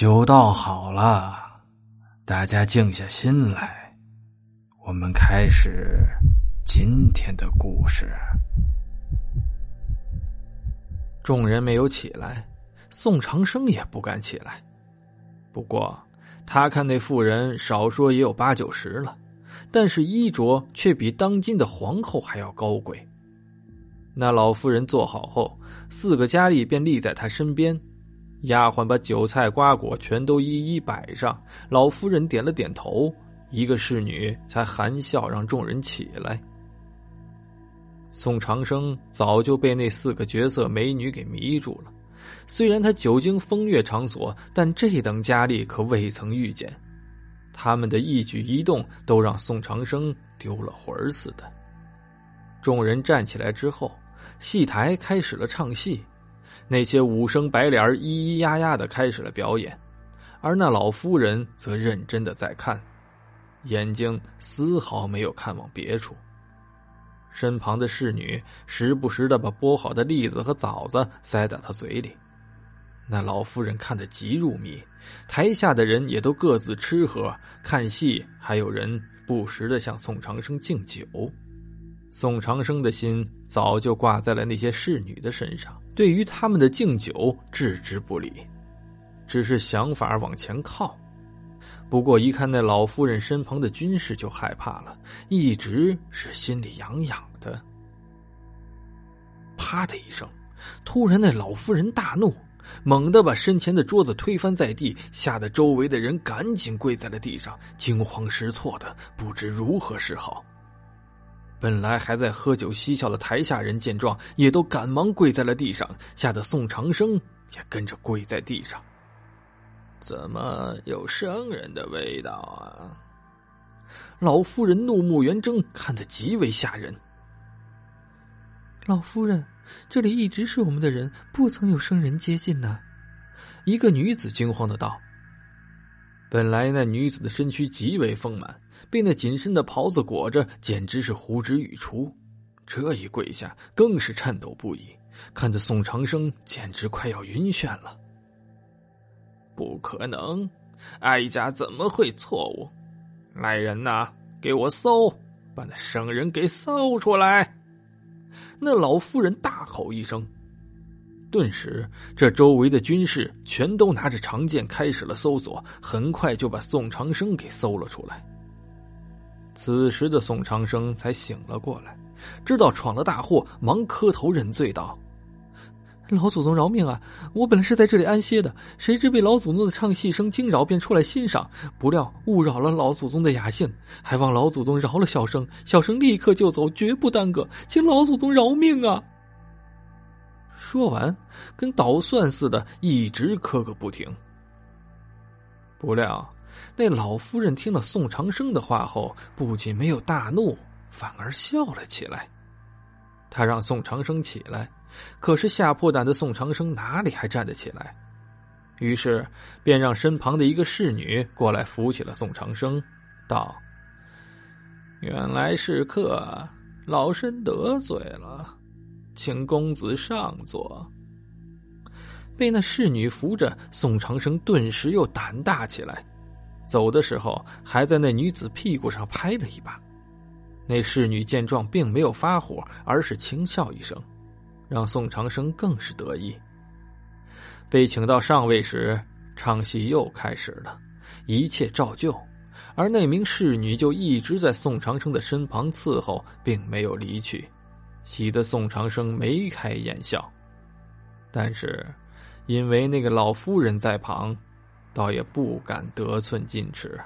酒倒好了，大家静下心来，我们开始今天的故事。众人没有起来，宋长生也不敢起来。不过，他看那妇人少说也有八九十了，但是衣着却比当今的皇后还要高贵。那老妇人坐好后，四个佳丽便立在她身边。丫鬟把酒菜瓜果全都一一摆上，老夫人点了点头，一个侍女才含笑让众人起来。宋长生早就被那四个绝色美女给迷住了，虽然他久经风月场所，但这等佳丽可未曾遇见，他们的一举一动都让宋长生丢了魂儿似的。众人站起来之后，戏台开始了唱戏。那些武生白脸咿咿呀呀的开始了表演，而那老夫人则认真的在看，眼睛丝毫没有看往别处。身旁的侍女时不时的把剥好的栗子和枣子塞到她嘴里，那老夫人看得极入迷，台下的人也都各自吃喝看戏，还有人不时的向宋长生敬酒。宋长生的心早就挂在了那些侍女的身上。对于他们的敬酒置之不理，只是想法往前靠。不过一看那老夫人身旁的军士就害怕了，一直是心里痒痒的。啪的一声，突然那老夫人大怒，猛地把身前的桌子推翻在地，吓得周围的人赶紧跪在了地上，惊慌失措的不知如何是好。本来还在喝酒嬉笑的台下人见状，也都赶忙跪在了地上，吓得宋长生也跟着跪在地上。怎么有生人的味道啊？老夫人怒目圆睁，看得极为吓人。老夫人，这里一直是我们的人，不曾有生人接近呢。一个女子惊慌的道。本来那女子的身躯极为丰满。被那紧身的袍子裹着，简直是呼之欲出。这一跪下，更是颤抖不已，看得宋长生简直快要晕眩了。不可能，哀家怎么会错误？来人呐，给我搜，把那生人给搜出来！那老夫人大吼一声，顿时，这周围的军士全都拿着长剑开始了搜索，很快就把宋长生给搜了出来。此时的宋长生才醒了过来，知道闯了大祸，忙磕头认罪道：“老祖宗饶命啊！我本来是在这里安歇的，谁知被老祖宗的唱戏声惊扰，便出来欣赏，不料误扰了老祖宗的雅兴，还望老祖宗饶了小生，小生立刻就走，绝不耽搁，请老祖宗饶命啊！”说完，跟捣蒜似的，一直磕个不停。不料。那老夫人听了宋长生的话后，不仅没有大怒，反而笑了起来。他让宋长生起来，可是吓破胆的宋长生哪里还站得起来？于是便让身旁的一个侍女过来扶起了宋长生，道：“原来是客，老身得罪了，请公子上座。”被那侍女扶着，宋长生顿时又胆大起来。走的时候，还在那女子屁股上拍了一把。那侍女见状，并没有发火，而是轻笑一声，让宋长生更是得意。被请到上位时，唱戏又开始了，一切照旧，而那名侍女就一直在宋长生的身旁伺候，并没有离去，喜得宋长生眉开眼笑。但是，因为那个老夫人在旁。倒也不敢得寸进尺。